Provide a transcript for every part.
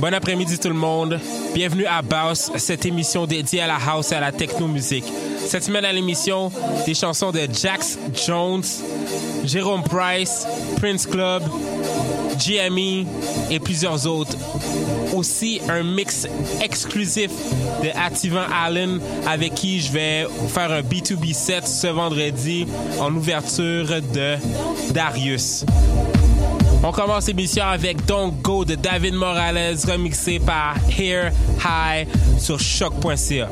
Bon après-midi tout le monde. Bienvenue à Baus, cette émission dédiée à la house et à la techno-musique. Cette semaine à l'émission, des chansons de Jax Jones, Jérôme Price, Prince Club, GME et plusieurs autres. Aussi un mix exclusif de Ativan Allen avec qui je vais faire un B2B set ce vendredi en ouverture de Darius. On commence l'émission avec Don't Go de David Morales, remixé par Hair High sur choc.ca.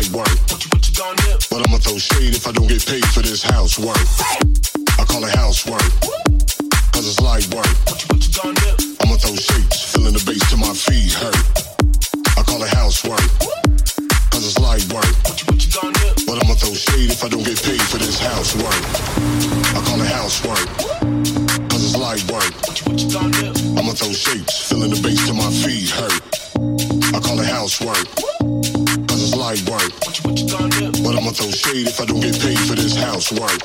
might work. What you, what you? But I'ma throw shade if I don't get paid for this housework. I call it housework. Cause it's light work. What you, what you done here? I'ma throw shapes, filling the base till my feet hurt. I call it housework. Cause it's light work. What you, what you done here? But I'ma throw shade if I don't get paid for this housework. I call it housework. Cause it's light work. What you, what you done here? I'ma throw shapes, filling the base till my feet hurt. I call it housework my work. But I'ma throw shade if I don't get paid for this housework.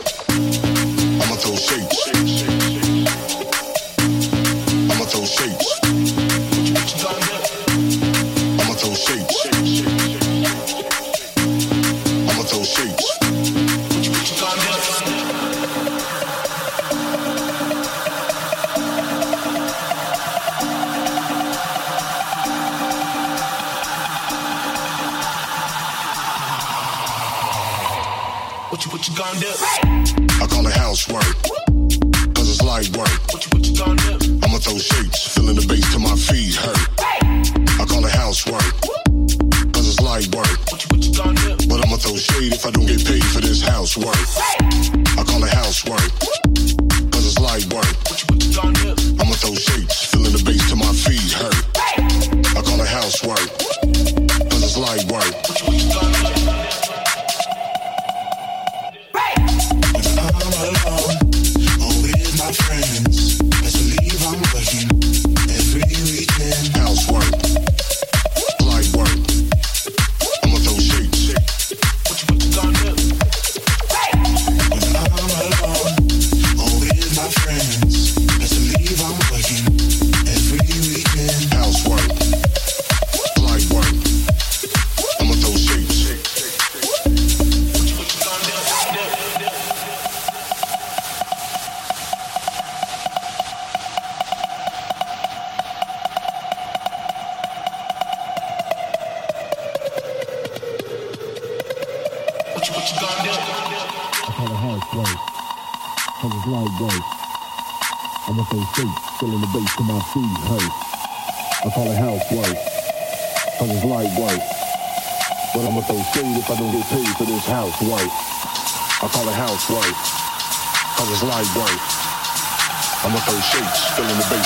I'ma throw shade.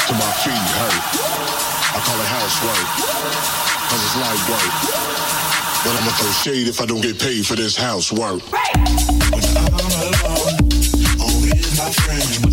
To my feet hey! I call it housework, cause it's light work. But I'ma throw shade if I don't get paid for this housework. When I'm alone, only my friends.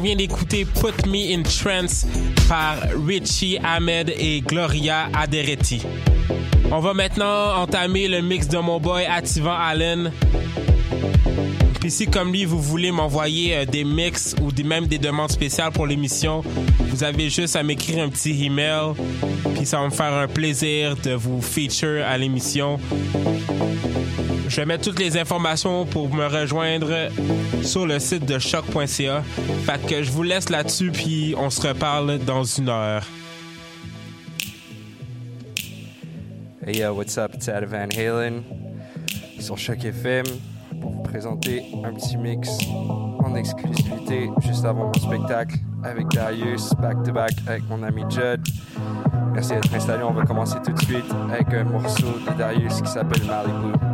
On vient d'écouter Put Me in Trance par Richie Ahmed et Gloria Aderetti. On va maintenant entamer le mix de mon boy Ativan Allen. Puis si comme lui vous voulez m'envoyer euh, des mix ou même des demandes spéciales pour l'émission, vous avez juste à m'écrire un petit email. Puis ça va me faire un plaisir de vous feature à l'émission. Je vais mettre toutes les informations pour me rejoindre sur le site de choc.ca. Fait que je vous laisse là-dessus puis on se reparle dans une heure. Hey yo, what's up? It's Adam Van Halen sur Choc FM pour vous présenter un petit mix en exclusivité juste avant mon spectacle avec Darius, back to back avec mon ami Judd. Merci d'être installé. On va commencer tout de suite avec un morceau de Darius qui s'appelle Malibu.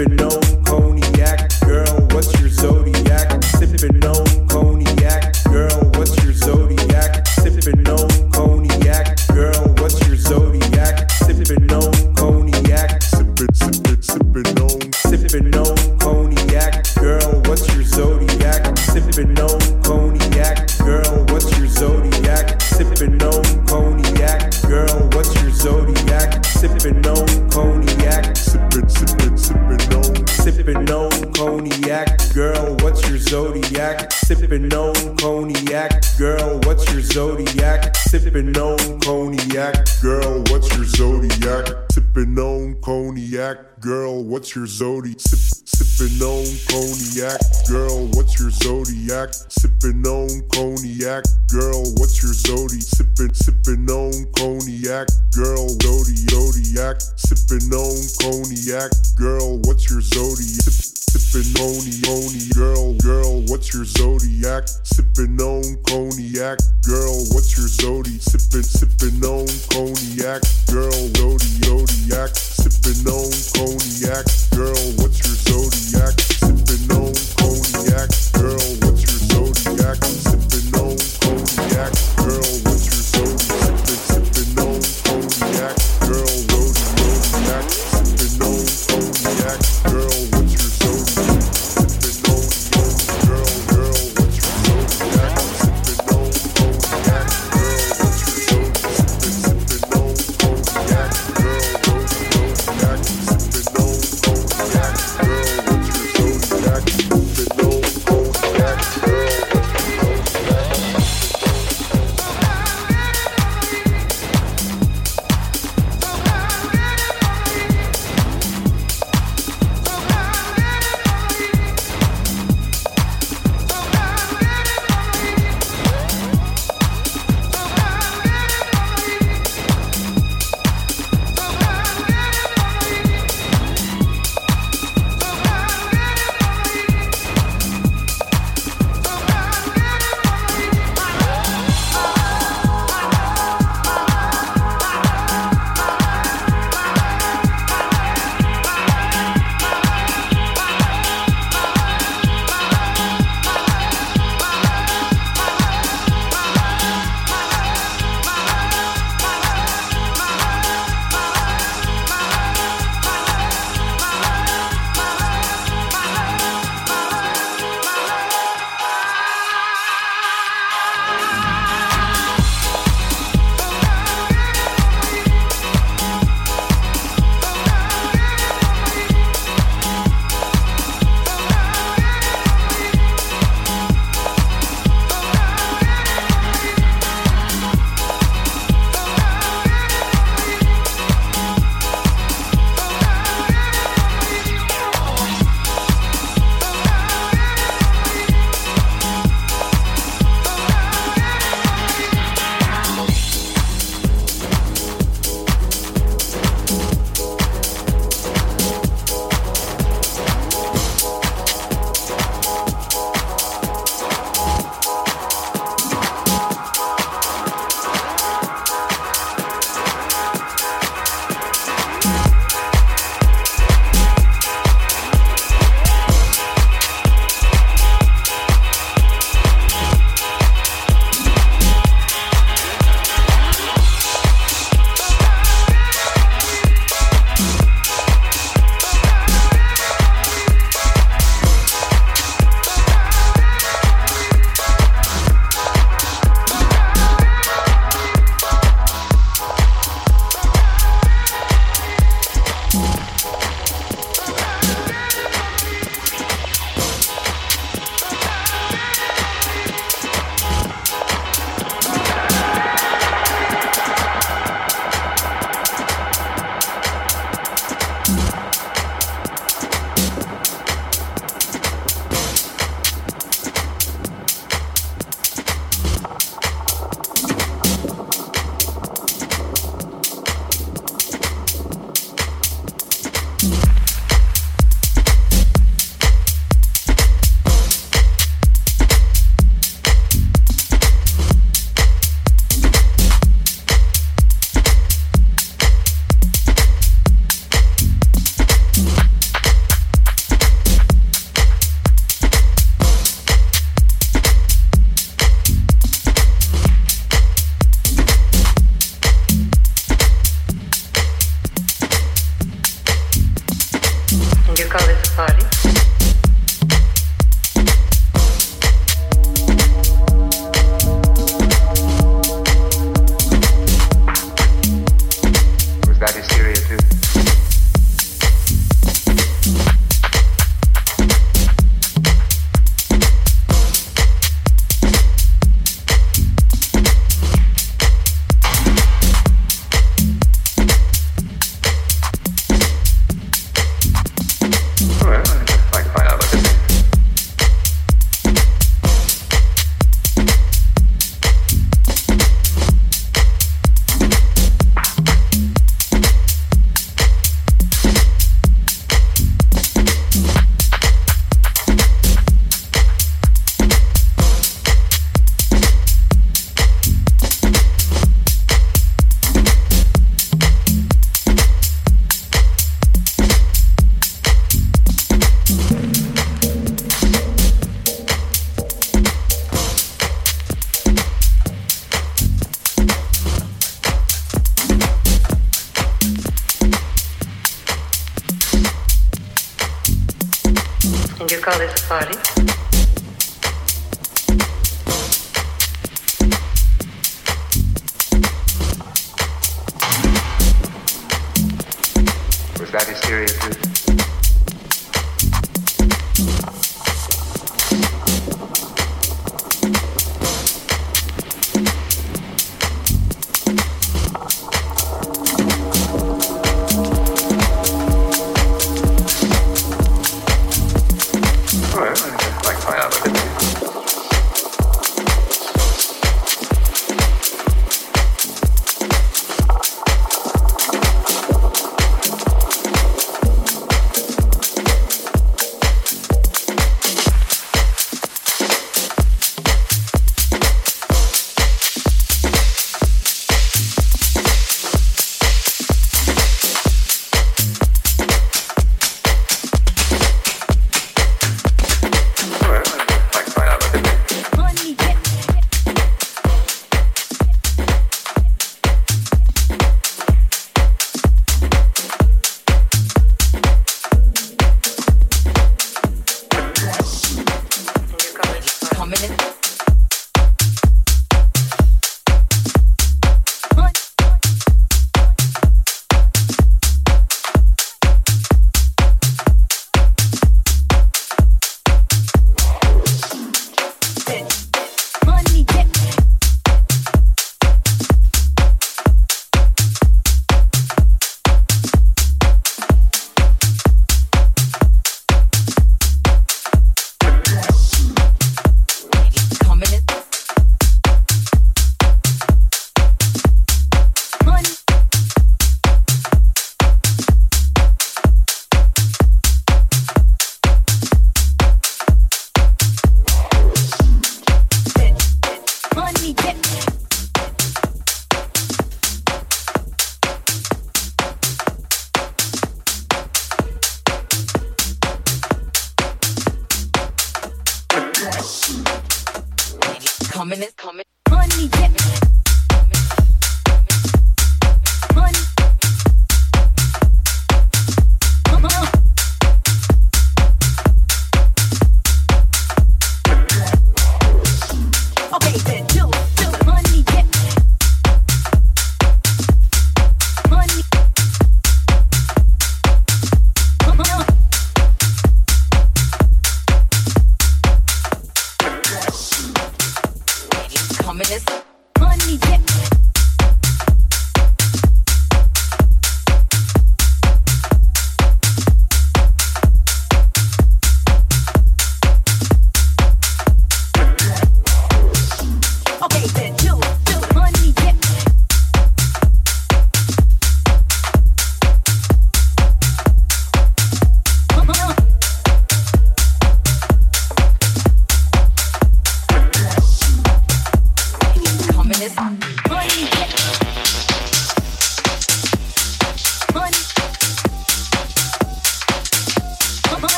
if it. what's your zodiac? Sip, sipping on cognac. Girl, what's your zodiac? Sipping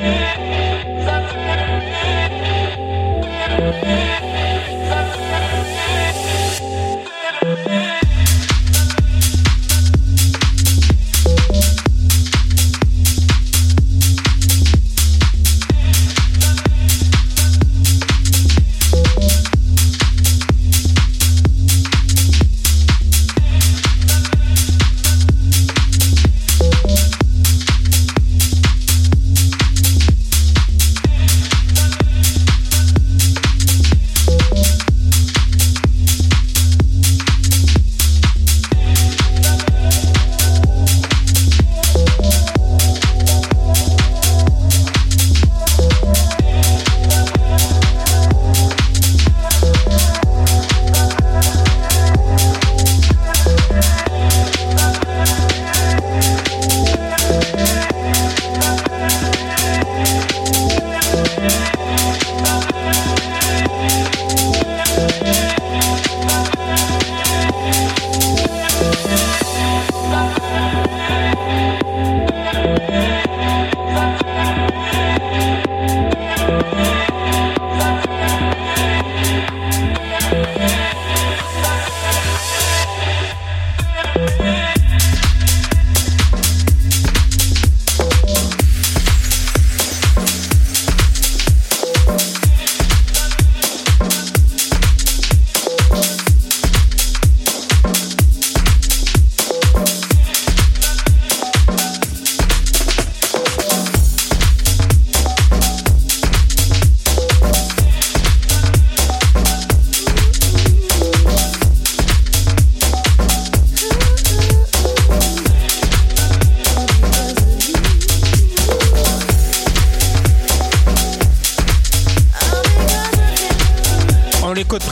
Yeah.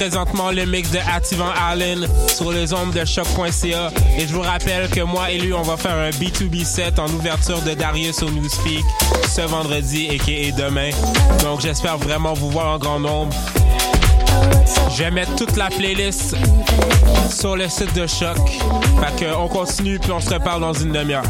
présentement le mix de Ativan Allen sur les ondes de choc.ca. Et je vous rappelle que moi et lui, on va faire un B2B set en ouverture de Darius au Newspeak ce vendredi et demain. Donc j'espère vraiment vous voir en grand nombre. Je vais mettre toute la playlist sur le site de Choc. Fait qu'on continue puis on se reparle dans une demi-heure.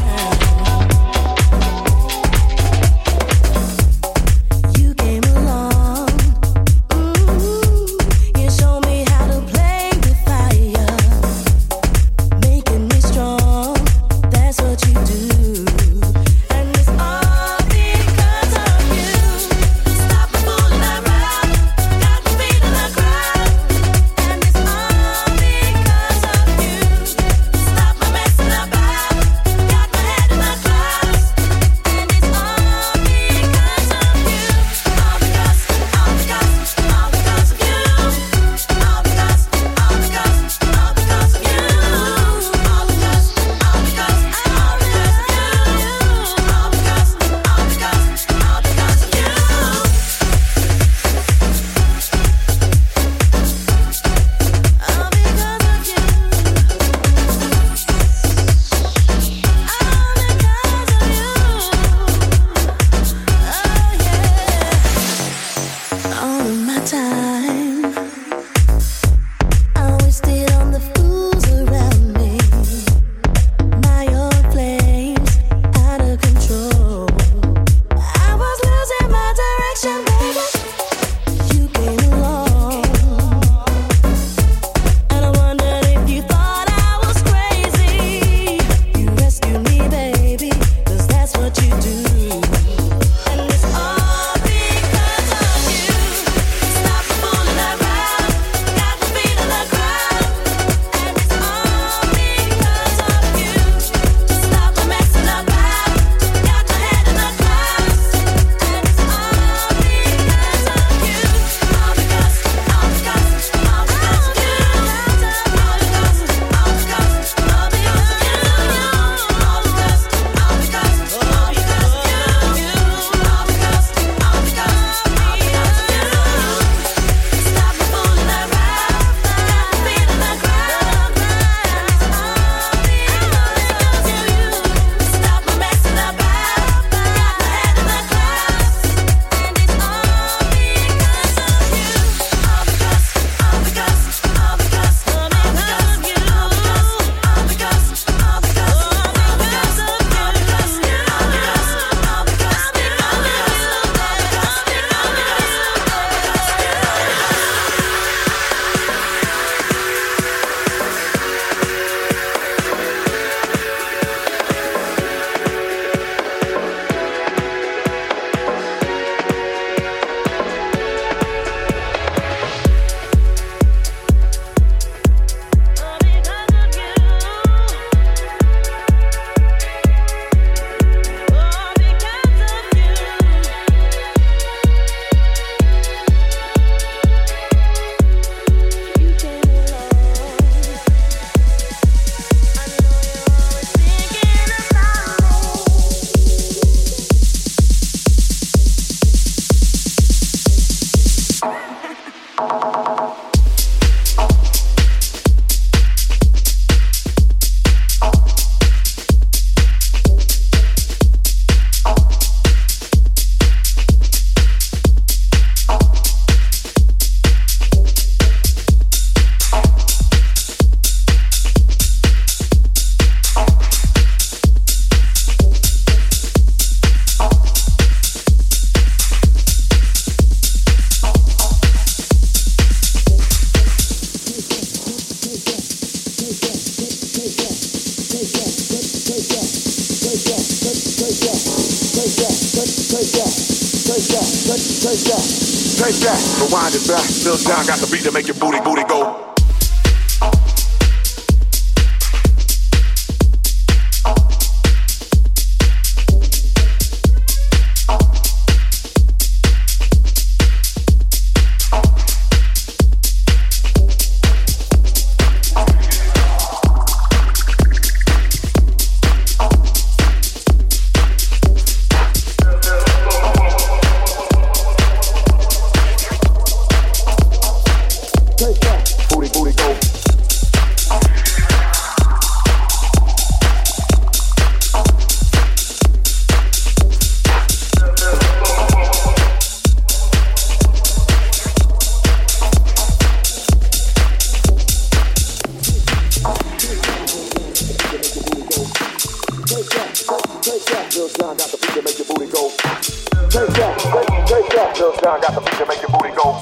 Take that, take, that. Lil John got the beat to make your booty go.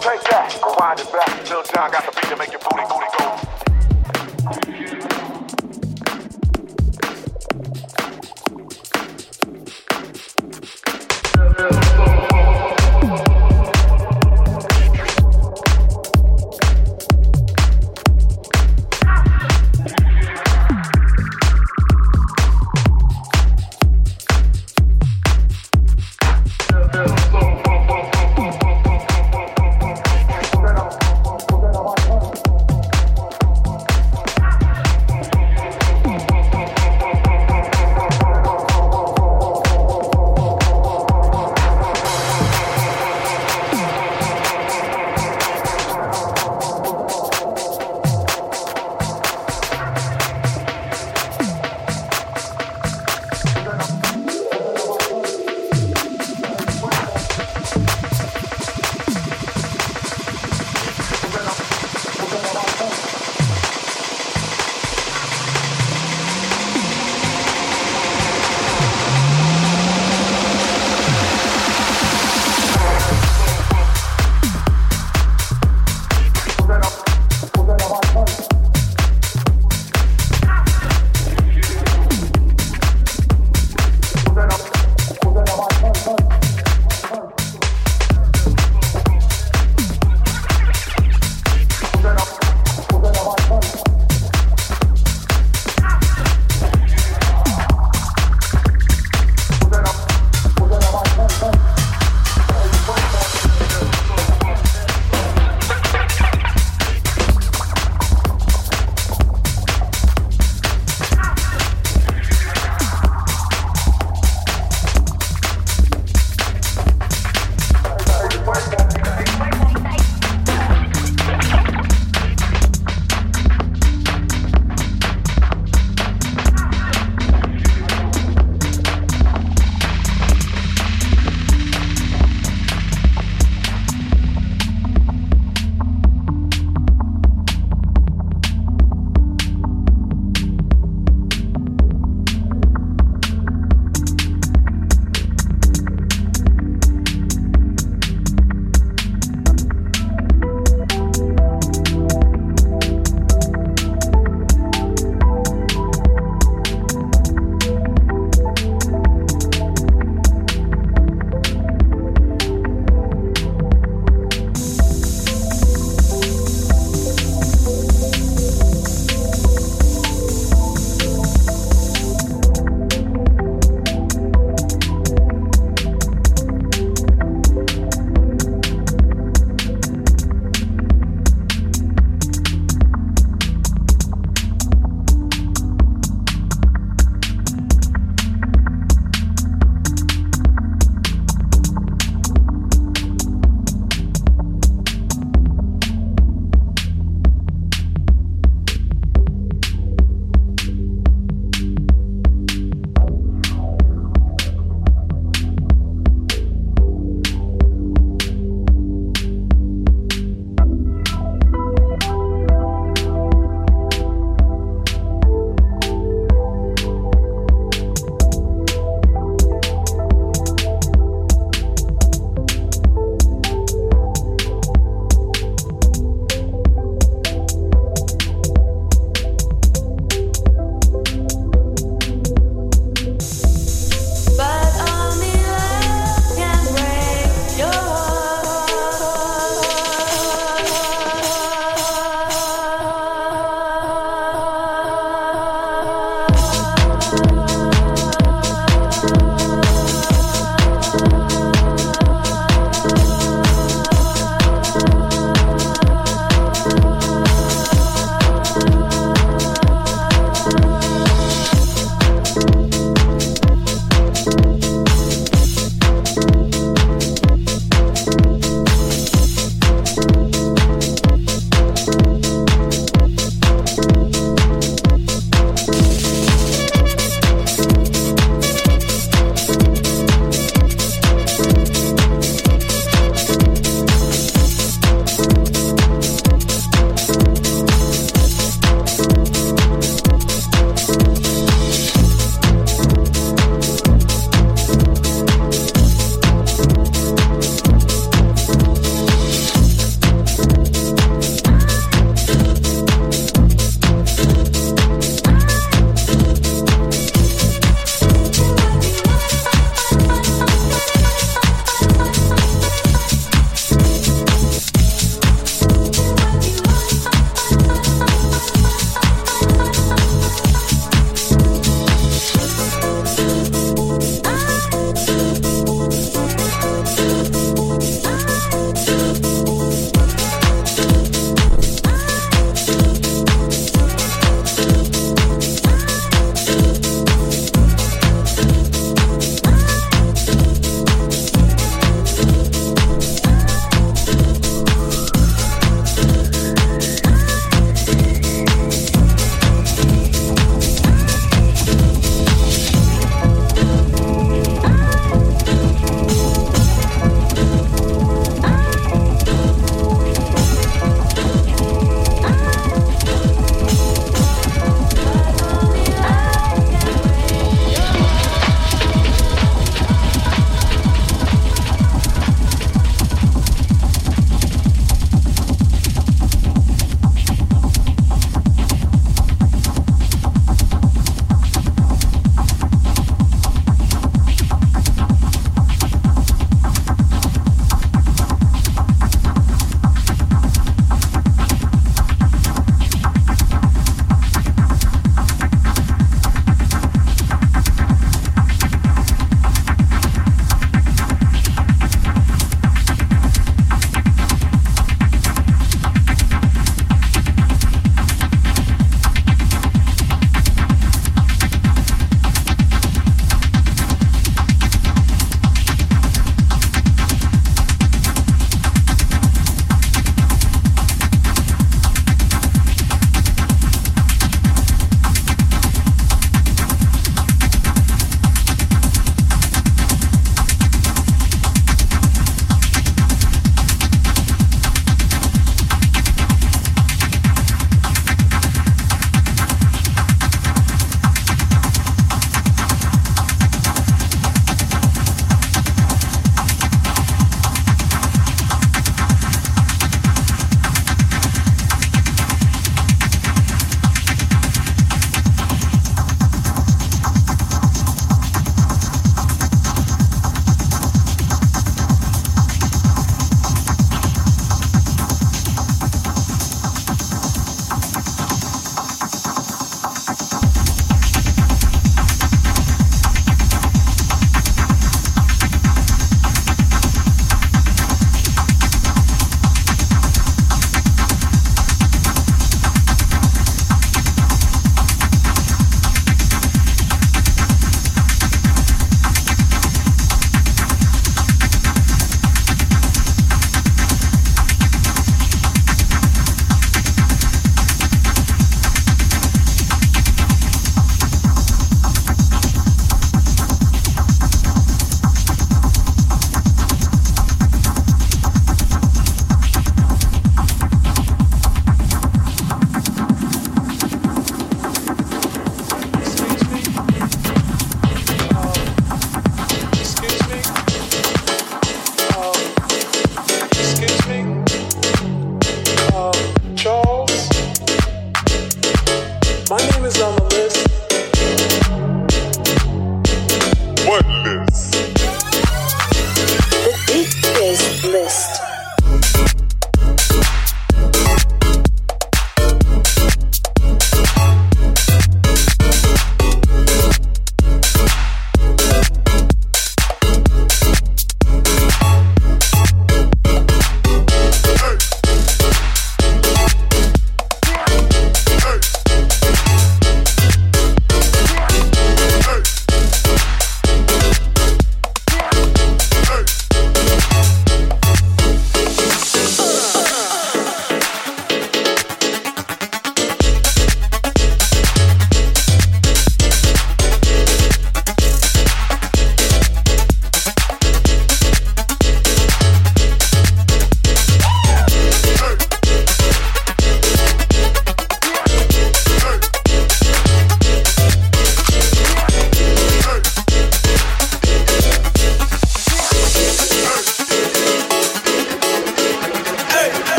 Take that, rewind it back. Lil John got the beat to make your booty, booty go.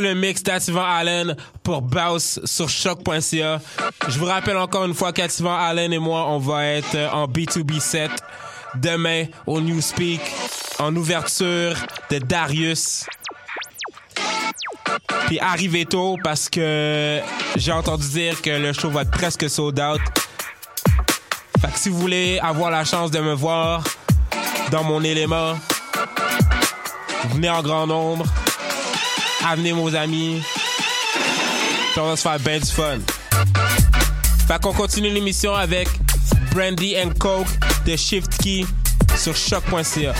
Le mix d'Ativan Allen pour Bounce sur choc.ca. Je vous rappelle encore une fois qu'Ativan Allen et moi, on va être en B2B set demain au Newspeak en ouverture de Darius. Puis arrivez tôt parce que j'ai entendu dire que le show va être presque sold out. Fait que si vous voulez avoir la chance de me voir dans mon élément, venez en grand nombre. Amenez vos amis. On va se faire ben du fun. Fait qu'on continue l'émission avec Brandy and Coke de Shift Key sur choc.ca.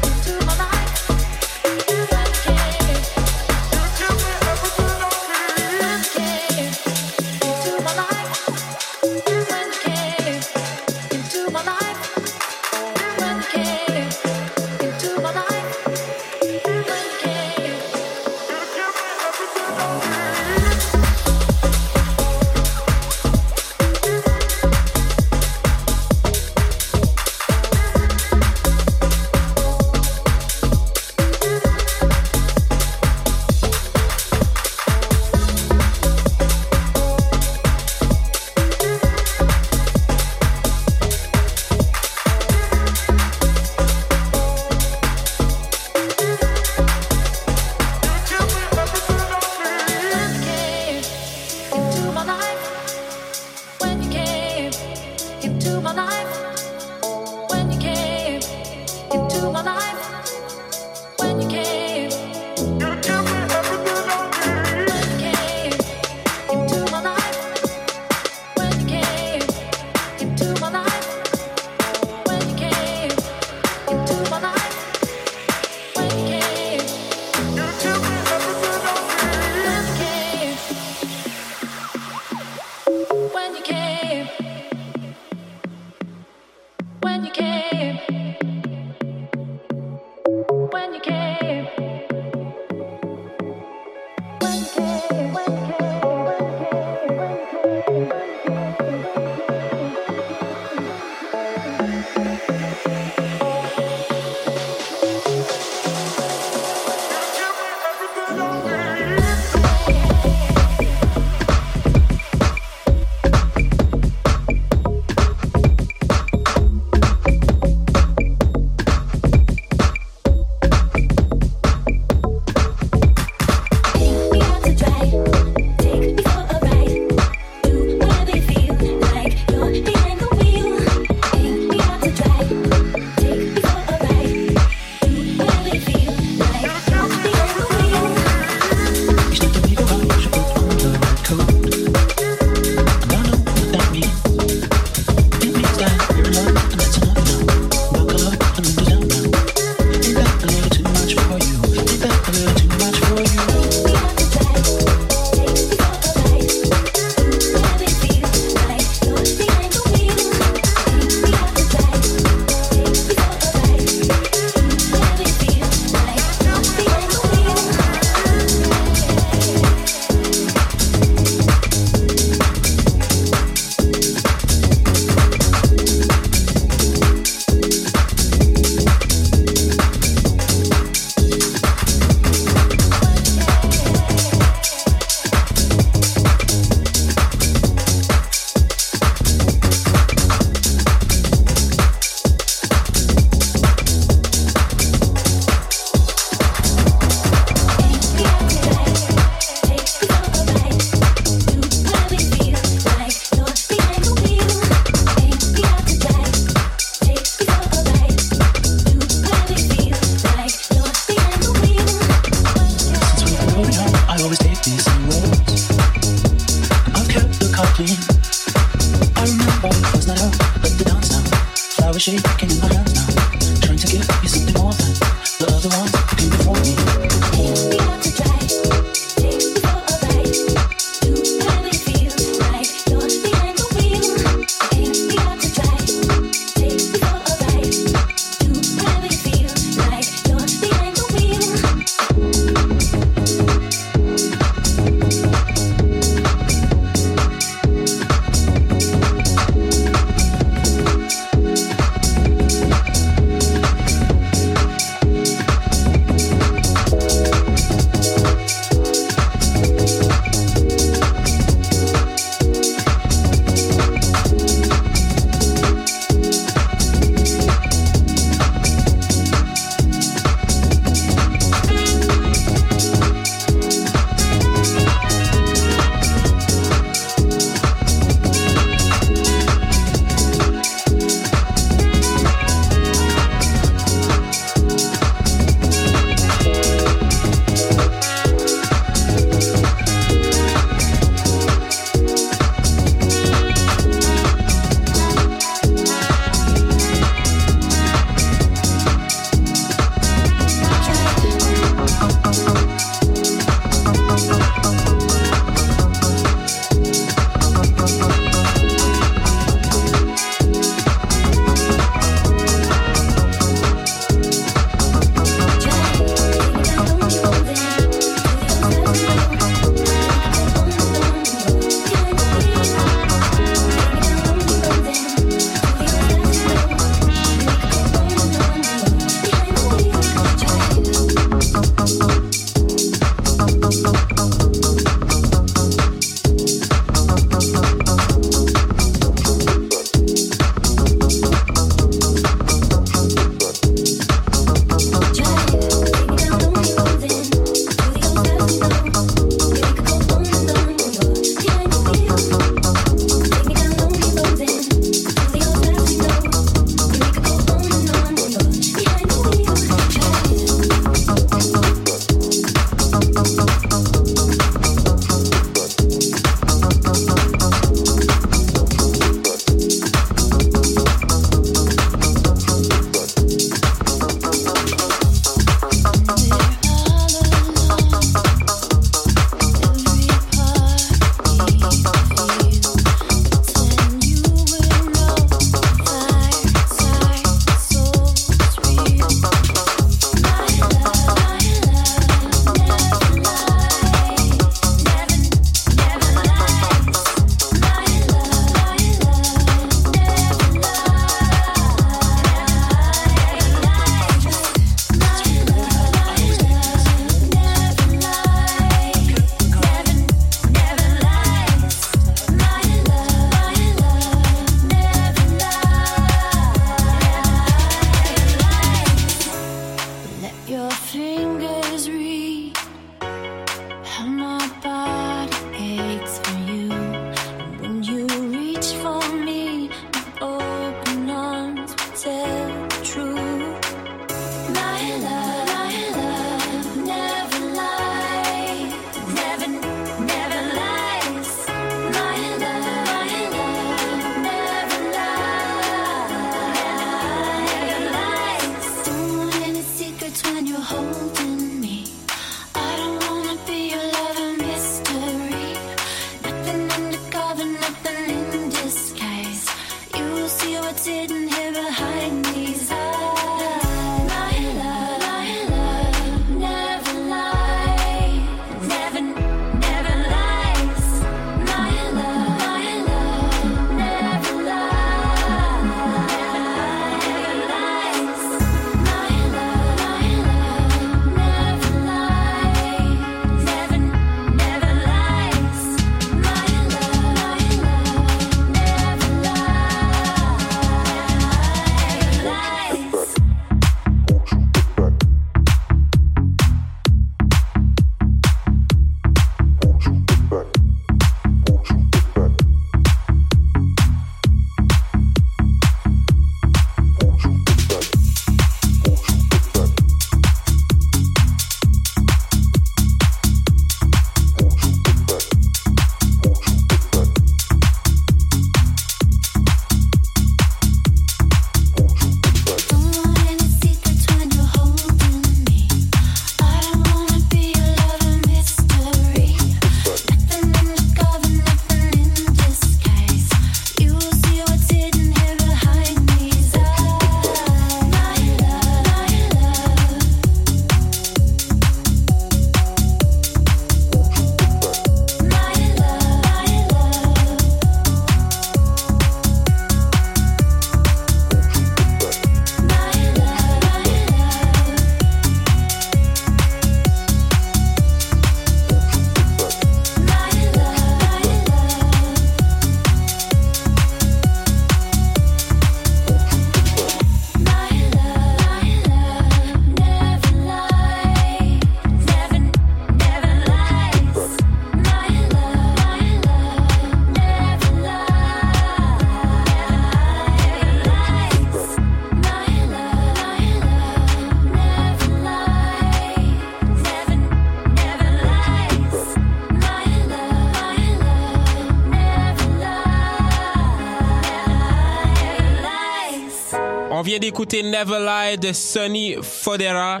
d'écouter Never Lie de Sonny Fodera.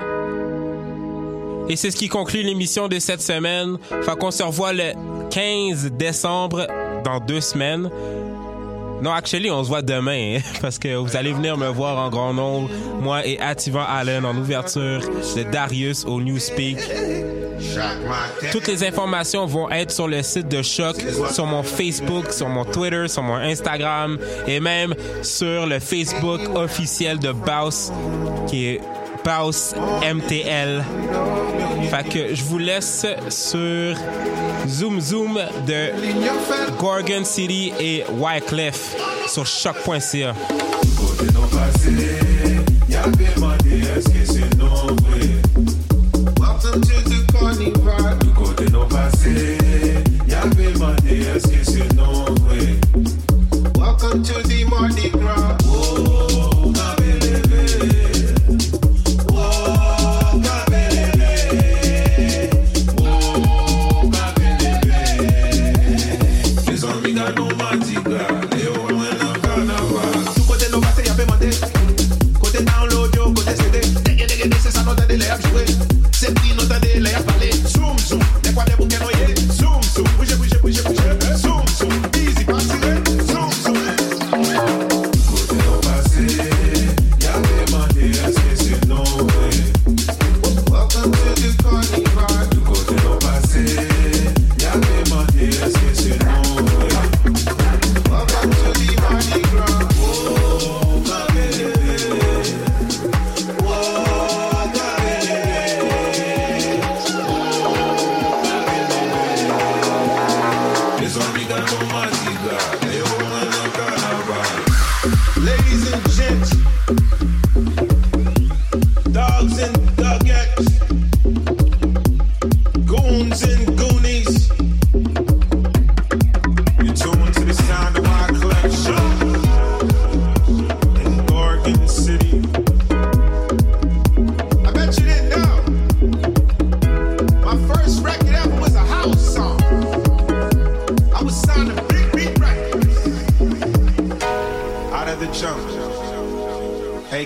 Et c'est ce qui conclut l'émission de cette semaine. Fait qu'on se revoit le 15 décembre dans deux semaines. Non, actually, on se voit demain, hein, parce que vous allez venir me voir en grand nombre, moi et Ativan Allen, en ouverture de Darius au Newspeak. Toutes les informations vont être sur le site de Choc, sur mon Facebook, sur mon Twitter, sur mon Instagram et même sur le Facebook officiel de Baus, qui est Baus MTL. Fait que je vous laisse sur Zoom Zoom de Gorgon City et Wycliffe sur choc.ca.